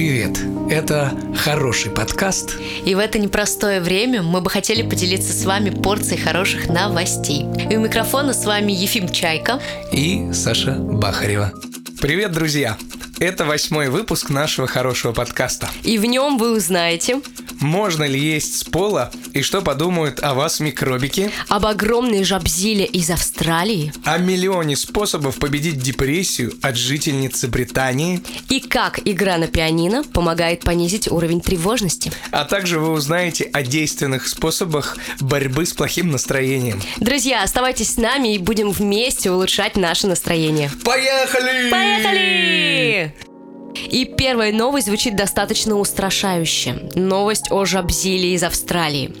Привет! Это хороший подкаст. И в это непростое время мы бы хотели поделиться с вами порцией хороших новостей. И у микрофона с вами Ефим Чайка и Саша Бахарева. Привет, друзья! Это восьмой выпуск нашего хорошего подкаста. И в нем вы узнаете, можно ли есть с пола и что подумают о вас микробики, об огромной жабзиле из Австралии, о миллионе способов победить депрессию от жительницы Британии и как игра на пианино помогает понизить уровень тревожности. А также вы узнаете о действенных способах борьбы с плохим настроением. Друзья, оставайтесь с нами и будем вместе улучшать наше настроение. Поехали! Поехали! И первая новость звучит достаточно устрашающе. Новость о жабзиле из Австралии.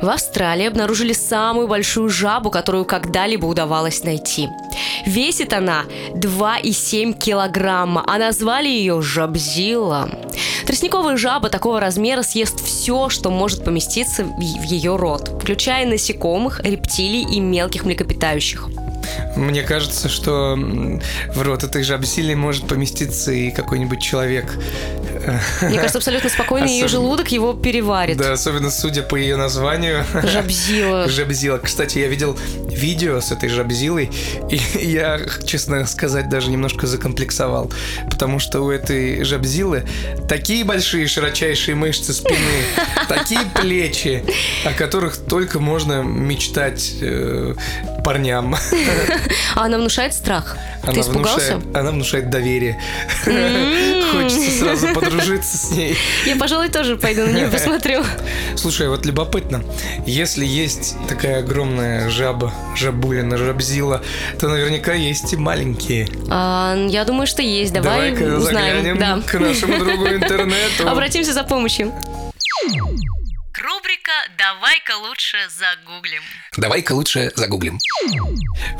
В Австралии обнаружили самую большую жабу, которую когда-либо удавалось найти. Весит она 2,7 килограмма, а назвали ее жабзила. Тростниковая жаба такого размера съест все, что может поместиться в ее рот, включая насекомых, рептилий и мелких млекопитающих. Мне кажется, что в рот этой жабсили может поместиться и какой-нибудь человек. Мне кажется, абсолютно спокойно Особ... ее желудок его переварит. Да, особенно судя по ее названию. Жабзила. Жабзила. Кстати, я видел видео с этой жабзилой, и я, честно сказать, даже немножко закомплексовал, потому что у этой жабзилы такие большие широчайшие мышцы спины, такие плечи, о которых только можно мечтать э, парням. А она внушает страх? Она Ты испугался? Внушает, она внушает доверие. Хочется сразу подружиться с ней. Я, пожалуй, тоже пойду на нее посмотрю. Слушай, вот любопытно, если есть такая огромная жаба, жабулина, жабзила, то наверняка есть и маленькие. А, я думаю, что есть. Давай узнаем. Да. к нашему другу интернету. Обратимся за помощью. Рубрика «Давай-ка лучше загуглим». Давай-ка лучше загуглим.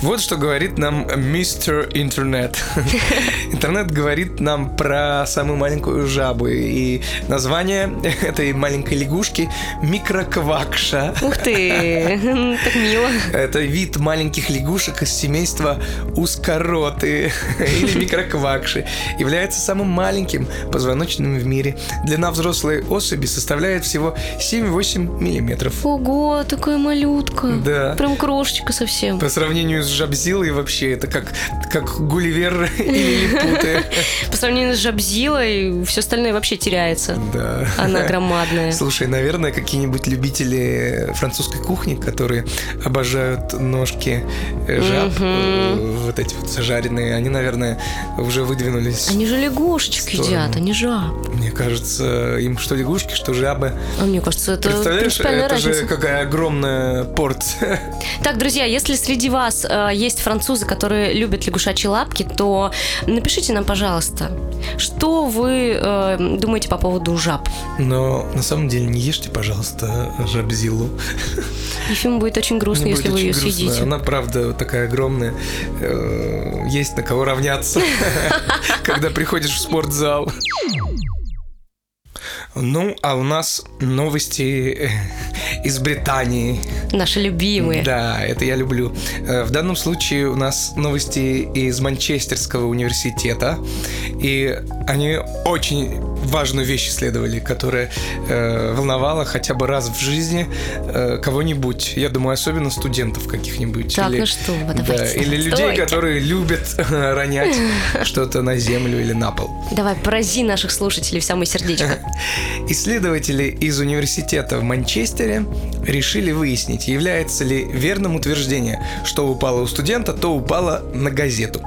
Вот что говорит нам мистер Интернет. Интернет говорит нам про самую маленькую жабу. И название этой маленькой лягушки микроквакша. Ух ты, так мило. Это вид маленьких лягушек из семейства ускороты или микроквакши. Является самым маленьким позвоночным в мире. Длина взрослой особи составляет всего 7-8 миллиметров. Ого, такая малютка. Да. Прям крошечка совсем. По сравнению с Жабзилой вообще это как, как Гулливер или Лилипуты. По сравнению с Жабзилой все остальное вообще теряется. Да. Она громадная. Слушай, наверное, какие-нибудь любители французской кухни, которые обожают ножки жаб, угу. вот эти вот зажаренные, они, наверное, уже выдвинулись. Они же лягушечек едят, они жаб. Мне кажется, им что лягушки, что жабы. А мне кажется, это Представляешь, это разница. же какая огромная порция. Так, друзья, если среди вас э, есть французы, которые любят лягушачьи лапки, то напишите нам, пожалуйста, что вы э, думаете по поводу жаб. Но на самом деле не ешьте, пожалуйста, жабзилу. Ефим будет очень грустно, Мне если вы ее грустно. съедите. Она, правда, такая огромная. Э, есть на кого равняться, когда приходишь в спортзал. Ну, а у нас новости из Британии. Наши любимые. Да, это я люблю. Э, в данном случае у нас новости из Манчестерского университета. И они очень важную вещь исследовали, которая э, волновала хотя бы раз в жизни э, кого-нибудь. Я думаю, особенно студентов каких-нибудь. Так, или, ну что, вы давайте, да, Или людей, стойте. которые любят э, ронять что-то на землю или на пол. Давай, порази наших слушателей в самое сердечко. Исследователи из университета в Манчестере решили выяснить, является ли верным утверждение, что упало у студента, то упало на газету.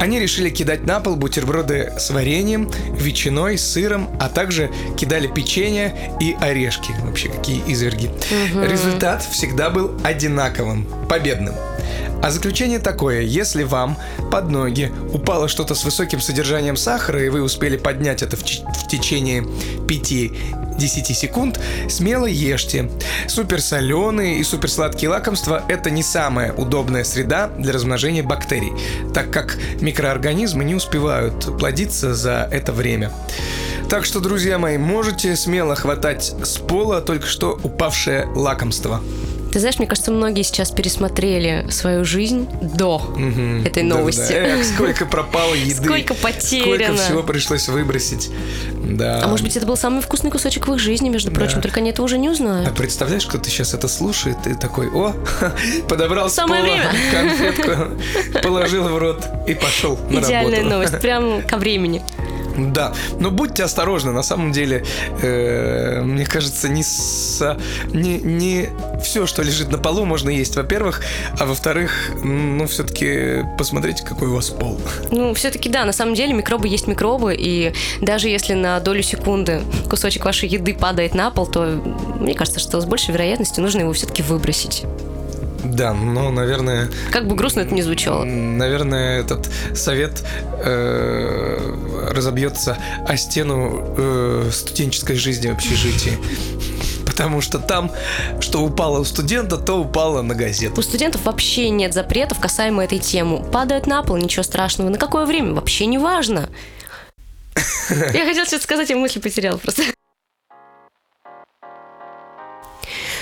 Они решили кидать на пол бутерброды с вареньем, ветчиной, сыром, сахаром, а также кидали печенье и орешки. Вообще, какие изверги. Угу. Результат всегда был одинаковым, победным. А заключение такое, если вам под ноги упало что-то с высоким содержанием сахара, и вы успели поднять это в, в течение 5-10 секунд, смело ешьте. Суперсоленые и суперсладкие лакомства – это не самая удобная среда для размножения бактерий, так как микроорганизмы не успевают плодиться за это время. Так что, друзья мои, можете смело хватать с пола только что упавшее лакомство. Ты знаешь, мне кажется, многие сейчас пересмотрели свою жизнь до Мгм. этой новости. Эх, сколько пропало еды. Сколько потеряно. Сколько всего пришлось выбросить. Да. А может быть, это был самый вкусный кусочек в их жизни, между прочим, Да. только они этого уже не А узнают. представляешь, кто-то сейчас это слушает и такой, о, подобрал с Самое пола время. конфетку, положил в рот и пошел на Идеальная работу. новость, прям ко времени. Да, но будьте осторожны, на самом деле, э, мне кажется, не, со- не, не все, что лежит на полу, можно есть, во-первых, а во-вторых, ну, все-таки посмотрите, какой у вас пол. Ну, все-таки да, на самом деле микробы есть микробы, и даже если на долю секунды кусочек вашей еды падает на пол, то мне кажется, что с большей вероятностью нужно его все-таки выбросить. Да, ну, наверное, Как бы грустно это ни звучало. Наверное, этот совет э, разобьется о стену э, студенческой жизни в общежитии. Потому что там, что упало у студента, то упало на газету. У студентов вообще нет запретов касаемо этой темы. Падает на пол, ничего страшного. На какое время? Вообще не важно. Я хотела что-то сказать, я мысли потеряла просто.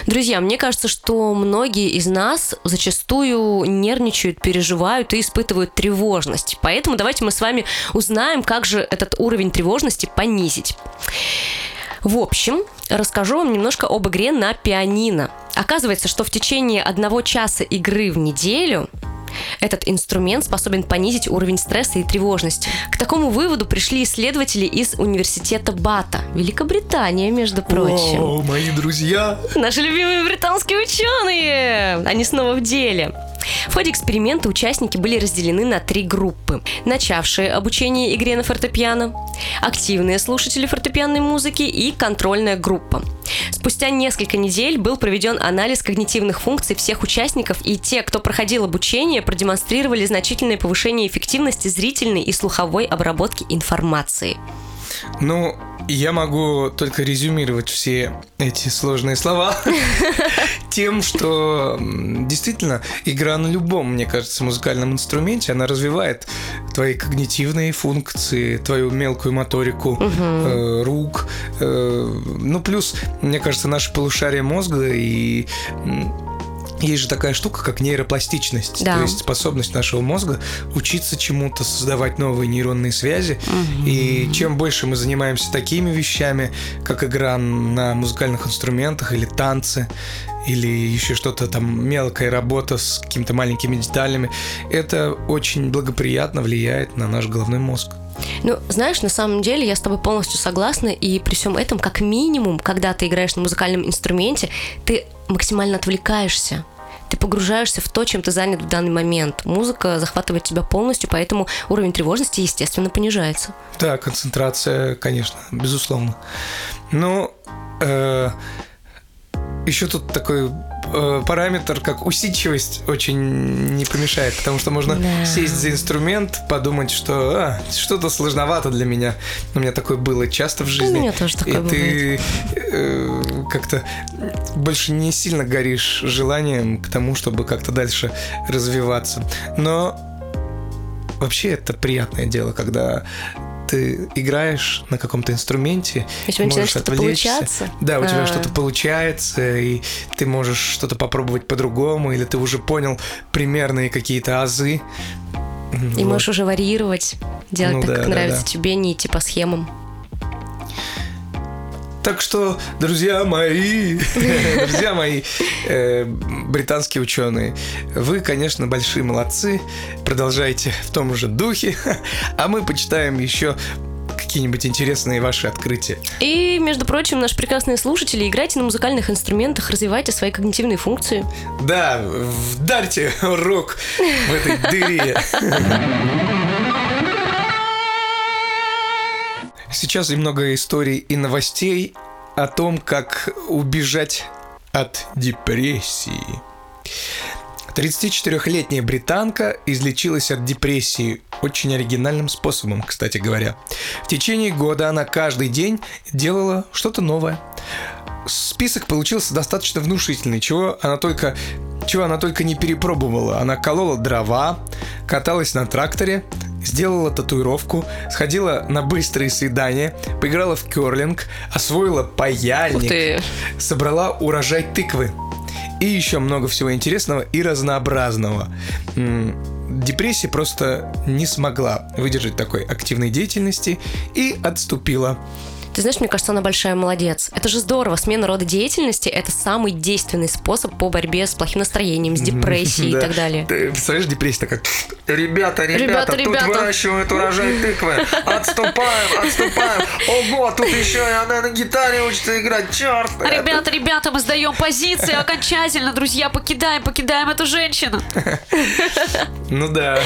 Друзья, мне кажется, что многие из нас зачастую нервничают, переживают и испытывают тревожность. Поэтому давайте мы с вами узнаем, как же этот уровень тревожности понизить. В общем, расскажу вам немножко об игре на пианино. Оказывается, что в течение одного часа игры в неделю этот инструмент способен понизить уровень стресса и тревожности. К такому выводу пришли исследователи из университета Бата, Великобритания, между прочим. О, мои друзья! Наши любимые британские ученые! Они снова в деле. В ходе эксперимента участники были разделены на три группы. Начавшие обучение игре на фортепиано, активные слушатели фортепианной музыки и контрольная группа. Спустя несколько недель был проведен анализ когнитивных функций всех участников, и те, кто проходил обучение, продемонстрировали значительное повышение эффективности зрительной и слуховой обработки информации. Ну, я могу только резюмировать все эти сложные слова тем, что действительно игра на любом, мне кажется, музыкальном инструменте, она развивает твои когнитивные функции, твою мелкую моторику э, рук. э, ну, плюс, мне кажется, наше полушарие мозга и есть же такая штука, как нейропластичность, Да. то есть способность нашего мозга учиться чему-то, создавать новые нейронные связи. И чем больше мы занимаемся такими вещами, как игра на музыкальных инструментах или танцы, или еще что-то там мелкая работа с какими-то маленькими деталями, это очень благоприятно влияет на наш головной мозг. Ну, знаешь, на самом деле я с тобой полностью согласна, и при всем этом, как минимум, когда ты играешь на музыкальном инструменте, ты максимально отвлекаешься. Ты погружаешься в то, чем ты занят в данный момент. Музыка захватывает тебя полностью, поэтому уровень тревожности, естественно, понижается. Да, концентрация, конечно, безусловно. Но еще тут такой э, параметр, как усидчивость, очень не помешает, потому что можно Да. сесть за инструмент, подумать, что а, что-то сложновато для меня. У меня такое было часто в жизни. меня тоже такое И ты э, как-то больше не сильно горишь желанием к тому, чтобы как-то дальше развиваться. Но вообще это приятное дело, когда ты играешь на каком-то инструменте, у тебя можешь что-то получаться. Да, у тебя А. что-то получается, и ты можешь что-то попробовать по-другому, или ты уже понял примерные какие-то азы. И Вот. можешь уже варьировать, делать Ну так, да, как да, нравится да. тебе, не идти по схемам. Так что, друзья мои, друзья мои, э, британские ученые, вы, конечно, большие молодцы, продолжайте в том же духе, а мы почитаем еще какие-нибудь интересные ваши открытия. И, между прочим, наши прекрасные слушатели, играйте на музыкальных инструментах, развивайте свои когнитивные функции. Да, вдарьте рок в этой дыре. Сейчас немного историй и новостей о том, как убежать от депрессии. 34-летняя британка излечилась от депрессии очень оригинальным способом, кстати говоря. В течение года она каждый день делала что-то новое. Список получился достаточно внушительный, чего она только чего она только не перепробовала. Она колола дрова, каталась на тракторе, сделала татуировку, сходила на быстрые свидания, поиграла в керлинг, освоила паяльник, собрала урожай тыквы и еще много всего интересного и разнообразного. Депрессия просто не смогла выдержать такой активной деятельности и отступила. Ты знаешь, мне кажется, она большая молодец. Это же здорово. Смена рода деятельности – это самый действенный способ по борьбе с плохим настроением, с депрессией и так далее. Ты представляешь, депрессия такая, ребята, ребята, тут выращивают урожай тыквы, отступаем, отступаем. Ого, тут еще и она на гитаре учится играть, черт. Ребята, ребята, мы сдаем позиции окончательно, друзья, покидаем, покидаем эту женщину. Ну да.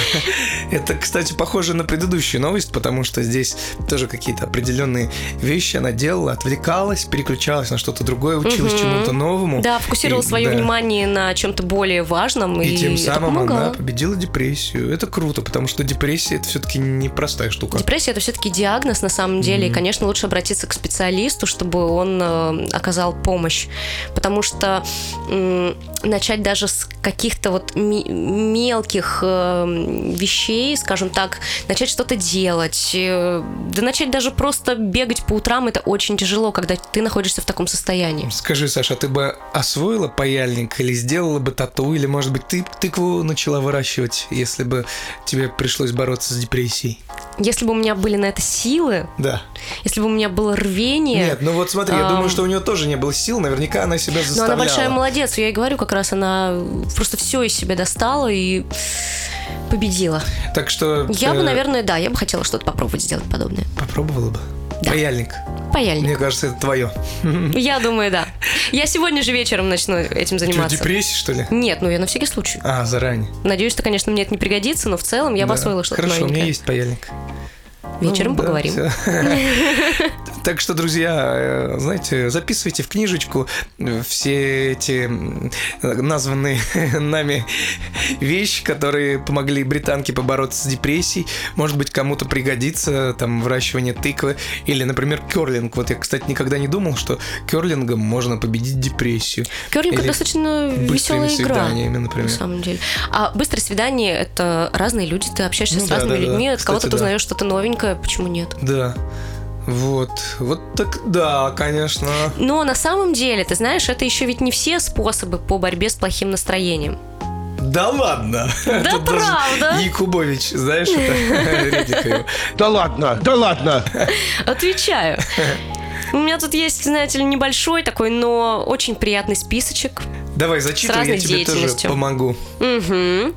Это, кстати, похоже на предыдущую новость, потому что здесь тоже какие-то определенные вещи вещи она делала, отвлекалась, переключалась на что-то другое, училась угу. чему-то новому. Да, фокусировала и, свое да. внимание на чем-то более важном. И, и тем самым она победила депрессию. Это круто, потому что депрессия это все-таки непростая штука. Депрессия это все-таки диагноз на самом деле. Mm-hmm. И, конечно, лучше обратиться к специалисту, чтобы он э, оказал помощь. Потому что э, начать даже с каких-то вот мелких э, вещей, скажем так, начать что-то делать, э, да начать даже просто бегать по утрам, это очень тяжело, когда ты находишься в таком состоянии. Скажи, Саша, а ты бы освоила паяльник или сделала бы тату, или, может быть, ты тыкву начала выращивать, если бы тебе пришлось бороться с депрессией? Если бы у меня были на это силы, да. если бы у меня было рвение... Нет, ну вот смотри, я думаю, что у нее тоже не было сил, наверняка она себя заставляла. Но она большая молодец, я и говорю, как раз она просто все из себя достала и победила. Так что... Я э... бы, наверное, да, я бы хотела что-то попробовать сделать подобное. Попробовала бы? Да. Паяльник. Паяльник. Мне кажется, это твое. Я думаю, да. Я сегодня же вечером начну этим заниматься. Что, депрессия, что ли? Нет, ну я на всякий случай. А, заранее. Надеюсь, что, конечно, мне это не пригодится, но в целом я да. бы освоила что-то Хорошо, новенькое. у меня есть паяльник. Вечером ну, поговорим. так что, друзья, э, знаете, записывайте в книжечку все эти названные нами вещи, которые помогли британке побороться с депрессией. Может быть, кому-то пригодится там выращивание тыквы или, например, керлинг. Вот я, кстати, никогда не думал, что керлингом можно победить депрессию. Керлинг это достаточно веселая игра. например. На самом деле. А быстрое свидание это разные люди, ты общаешься ну, с да, разными да, людьми, да. от кого-то ты узнаешь что-то новенькое, почему нет? Да. Вот, вот так, да, конечно. Но на самом деле, ты знаешь, это еще ведь не все способы по борьбе с плохим настроением. Да ладно. Да Тут правда. Якубович, знаешь, это Да ладно, да ладно. Отвечаю. У меня тут есть, знаете ли, небольшой такой, но очень приятный списочек. Давай, зачитывай, я тебе тоже помогу. Угу.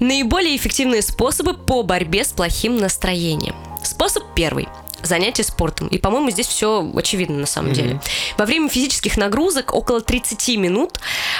Наиболее эффективные способы по борьбе с плохим настроением. Способ первый занятия спортом. И, по-моему, здесь все очевидно на самом mm-hmm. деле. Во время физических нагрузок около 30 минут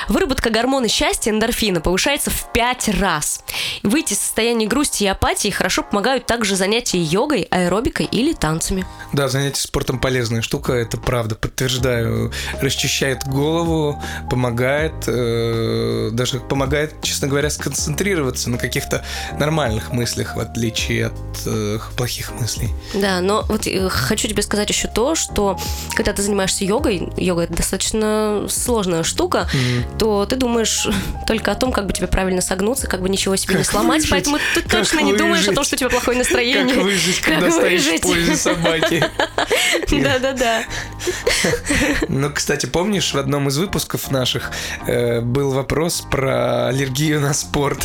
выработка гормона счастья эндорфина повышается в 5 раз. Выйти из состояния грусти и апатии хорошо помогают также занятия йогой, аэробикой или танцами. Да, занятия спортом полезная штука, это правда, подтверждаю. Расчищает голову, помогает, э, даже помогает, честно говоря, сконцентрироваться на каких-то нормальных мыслях, в отличие от э, плохих мыслей. Да, но вот э, хочу тебе сказать еще то, что когда ты занимаешься йогой, йога это достаточно сложная штука, mm-hmm. то ты думаешь только о том, как бы тебе правильно согнуться, как бы ничего себе как не сломать, выжить? поэтому ты как точно выжить? не думаешь о том, что у тебя плохое настроение. Как выжить, как когда выжить? стоишь в пользе собаки. Да-да-да. Ну, кстати, помнишь, в одном из выпусков наших э, был вопрос про аллергию на спорт.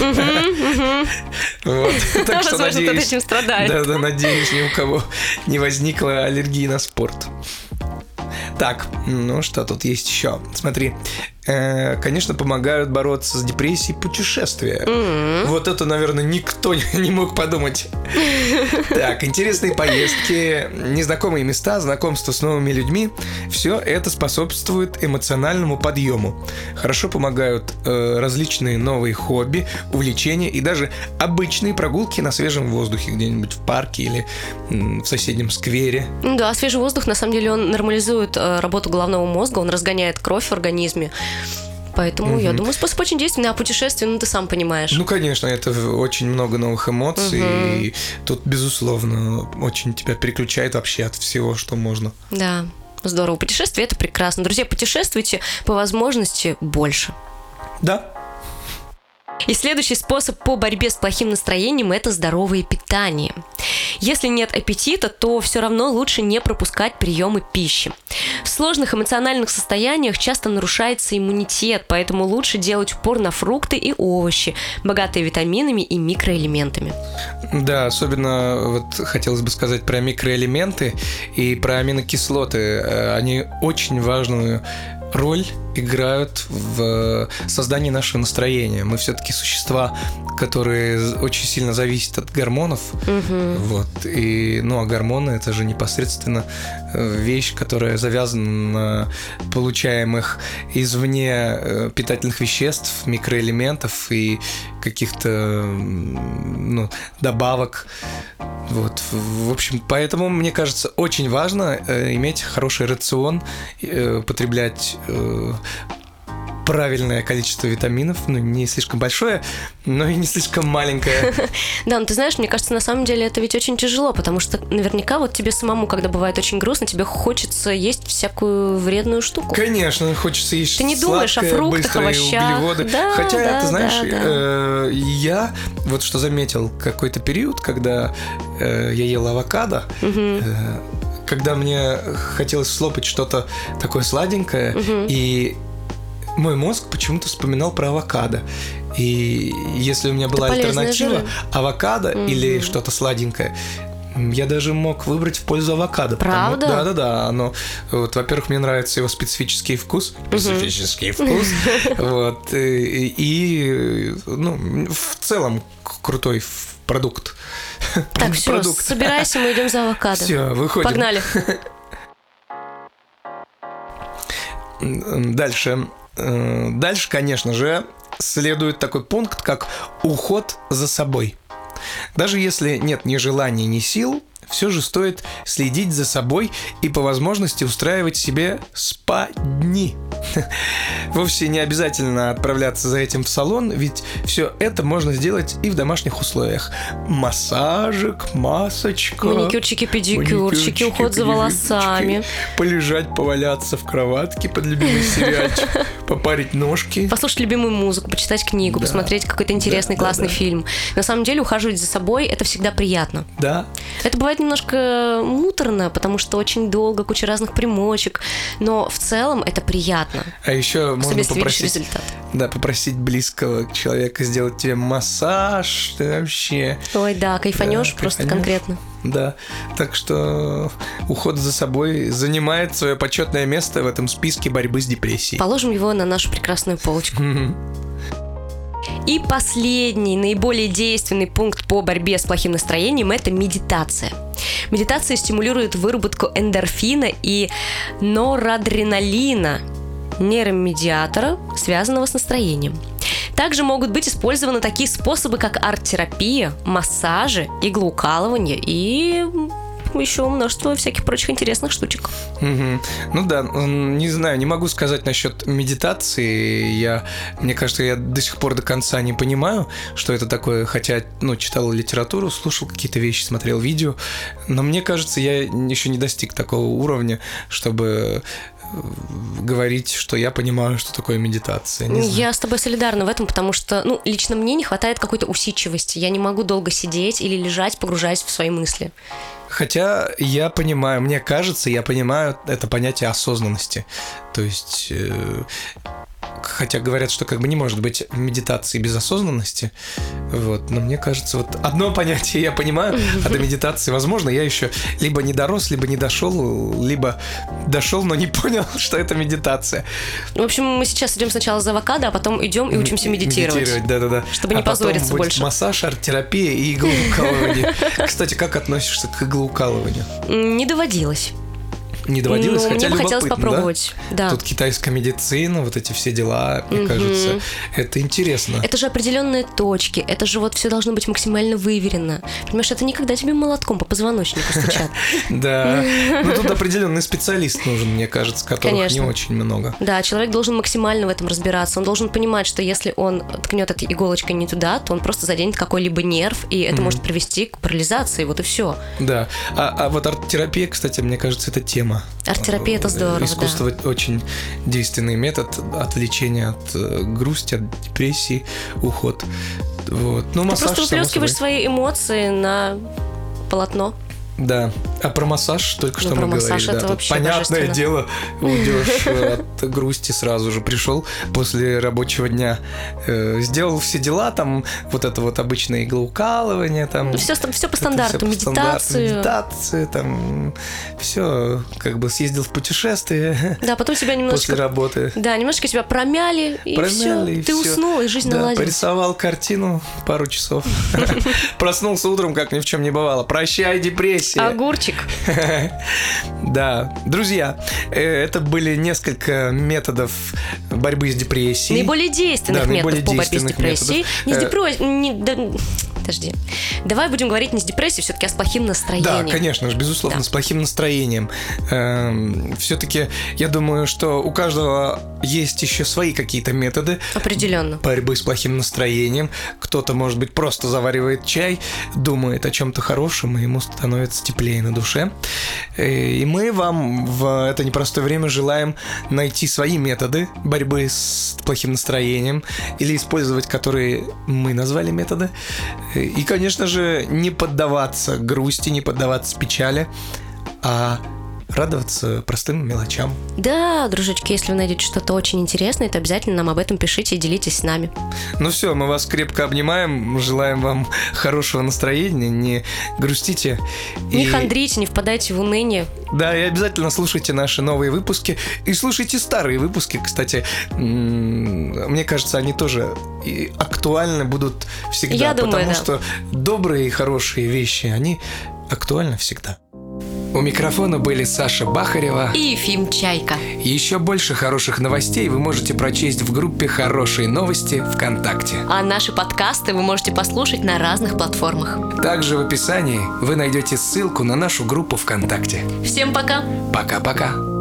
Вот. Так что надеюсь, этим страдает. Да, да, надеюсь, ни у кого не возникла аллергии на спорт. Так, ну что тут есть еще? Смотри, конечно, помогают бороться с депрессией путешествия. Mm-hmm. Вот это, наверное, никто не мог подумать. Так, интересные поездки, незнакомые места, знакомство с новыми людьми. Все это способствует эмоциональному подъему. Хорошо помогают э, различные новые хобби, увлечения и даже обычные прогулки на свежем воздухе где-нибудь в парке или в соседнем сквере. Да, свежий воздух, на самом деле, он нормализует э, работу головного мозга, он разгоняет кровь в организме. Поэтому угу. я думаю, способ очень действенный, а путешествие, ну ты сам понимаешь. Ну, конечно, это очень много новых эмоций, угу. и тут, безусловно, очень тебя переключает вообще от всего, что можно. Да, здорово. Путешествие это прекрасно. Друзья, путешествуйте по возможности больше. Да, и следующий способ по борьбе с плохим настроением – это здоровое питание. Если нет аппетита, то все равно лучше не пропускать приемы пищи. сложных эмоциональных состояниях часто нарушается иммунитет, поэтому лучше делать упор на фрукты и овощи, богатые витаминами и микроэлементами. Да, особенно вот хотелось бы сказать про микроэлементы и про аминокислоты. Э, Они очень важную роль играют в создании нашего настроения. Мы все-таки существа, которые очень сильно зависят от гормонов. Вот. И, ну, а гормоны это же непосредственно э, вещь, которая завязана на получаемых извне э, питательных веществ, микроэлементов и каких-то ну, добавок. Вот, в общем, поэтому мне кажется очень важно э, иметь хороший рацион, э, потреблять э, правильное количество витаминов, ну не слишком большое, но и не слишком маленькое. Да, ну ты знаешь, мне кажется, на самом деле это ведь очень тяжело, потому что наверняка вот тебе самому, когда бывает очень грустно, тебе хочется есть всякую вредную штуку. Конечно, хочется есть Ты не думаешь о фруктах, овощах. Да, Хотя, да, ты знаешь, да, да. э, я вот что заметил какой-то период, когда э, я ел авокадо, э, когда мне хотелось слопать что-то такое сладенькое, и мой мозг почему-то вспоминал про авокадо. И если у меня была полезные альтернатива авокадо или что-то сладенькое, я даже мог выбрать в пользу авокадо. потому- Правда? Да-да-да. Оно, вот, во-первых, мне нравится его специфический вкус. Специфический вкус. Вот. И, ну, в целом крутой продукт. Так, все, собирайся, мы идем за авокадо. Все, выходим. Погнали. Дальше. Э, Дальше, конечно же, следует такой пункт, как уход за собой. Даже если нет ни желания, ни сил, все же стоит следить за собой и по возможности устраивать себе спа-дни. Вовсе не обязательно отправляться за этим в салон, ведь все это можно сделать и в домашних условиях. Массажик, масочка. Маникюрчики, педикюрчики, маникюрчики, уход за волосами. Полежать, поваляться в кроватке под любимый сериальчик, попарить ножки. Послушать любимую музыку, почитать книгу, Да. посмотреть какой-то интересный, Да, да, классный да. фильм. На самом деле ухаживать за собой это всегда приятно. Да, Это бывает немножко муторно, потому что очень долго, куча разных примочек, но в целом это приятно. а еще можно попросить, результат. да, попросить близкого человека сделать тебе массаж, ты вообще, Ой, да, кайфанешь Да, просто кайфанешь. конкретно. да. Так что уход за собой занимает свое почетное место в этом списке борьбы с депрессией. Положим его на нашу прекрасную полочку. И последний, наиболее действенный пункт по борьбе с плохим настроением – это медитация. Медитация стимулирует выработку эндорфина и норадреналина, нейромедиатора, связанного с настроением. Также могут быть использованы такие способы, как арт-терапия, массажи, иглоукалывание и еще множество всяких прочих интересных штучек. Мгм. Ну да, не знаю, не могу сказать насчет медитации. Я, мне кажется, я до сих пор до конца не понимаю, что это такое, хотя, ну, читал литературу, слушал какие-то вещи, смотрел видео, но мне кажется, я еще не достиг такого уровня, чтобы э, говорить, что я понимаю, что такое медитация. Не знаю. Я с тобой солидарна в этом, потому что, ну, лично мне не хватает какой-то усидчивости. Я не могу долго сидеть или лежать, погружаясь в свои мысли. Хотя я понимаю, мне кажется, я понимаю это понятие осознанности. То есть, э, хотя говорят, что как бы не может быть медитации без осознанности, вот, но мне кажется, вот одно понятие я понимаю, а до медитации, возможно, я еще либо не дорос, либо не дошел, либо дошел, но не понял, что это медитация. В общем, мы сейчас идем сначала за авокадо, а потом идем и учимся медитировать. да-да-да. Чтобы не А потом позориться будет больше. массаж, арт-терапия и иглоукалывание. Кстати, как относишься к иглоукалыванию? Не доводилось. Не доводилось, Ну, хотя мне бы хотелось любопытно, да? попробовать. Да. Тут китайская медицина, вот эти все дела, мне кажется, это интересно. Это же определенные точки, это же вот все должно быть максимально выверено. Понимаешь, это никогда тебе молотком по позвоночнику стучат. Да. Ну тут определенный специалист нужен, мне кажется, которых не очень много. Да, человек должен максимально в этом разбираться. Он должен понимать, что если он ткнет этой иголочкой не туда, то он просто заденет какой-либо нерв, и это может привести к парализации. Вот и все. Да. А, а вот арт-терапия, кстати, мне кажется, это тема. Арт-терапия это здорово, Искусство очень действенный метод отвлечения от э, грусти, от депрессии, уход. Вот. Ну, Ты массаж, просто само выплескиваешь свои эмоции на полотно. Да. А про массаж только что Ну, мы говорили. да. Тут вообще понятное дело, уйдешь от грусти сразу же. Пришел после рабочего дня, э, сделал все дела, там вот это вот обычное иглоукалывание, там. Ну, все, все по стандарту, всё по стандарту, медитацию. Медитацию, там все, как бы съездил в путешествие Да, потом себя после немножечко... работы. Да, немножко себя промяли, и Промяли, все. и Ты всё. уснул, и жизнь Да, наладилась. порисовал картину пару часов. Проснулся утром, как ни в чем не бывало. Прощай, депрессия. Огурчик. Да, друзья, э, это были несколько методов борьбы с депрессией. Наиболее действенных Да, методов наиболее по борьбе с депрессией. Не с Э, депрессией... Да, подожди. Давай будем говорить не с депрессией, все-таки а с плохим Да, настроением. конечно же, безусловно, Да. с плохим настроением. Все-таки я думаю, что у каждого есть еще свои какие-то методы Определенно. борьбы с плохим настроением. Кто-то, может быть, просто заваривает чай, думает о чем-то хорошем, и ему становится теплее на душе. Э, И мы вам в это непростое время желаем найти свои методы борьбы с плохим настроением или использовать которые мы назвали методы. И, конечно же, не поддаваться грусти, не поддаваться печали, а радоваться простым мелочам. Да, дружочки, если вы найдете что-то очень интересное, то обязательно нам об этом пишите и делитесь с нами. Ну все, мы вас крепко обнимаем, желаем вам хорошего настроения, не грустите. Не И- хандрите, не впадайте в уныние. Да, и обязательно слушайте наши новые выпуски. И слушайте старые выпуски, кстати. Мне кажется, они тоже актуальны будут всегда. Я думаю, потому да. что добрые и хорошие вещи, они актуальны всегда. У микрофона были Саша Бахарева. И Ефим Чайка. Еще больше хороших новостей вы можете прочесть в группе «Хорошие новости» ВКонтакте. А наши подкасты вы можете послушать на разных платформах. Также в описании вы найдете ссылку на нашу группу ВКонтакте. Всем пока! Пока-пока.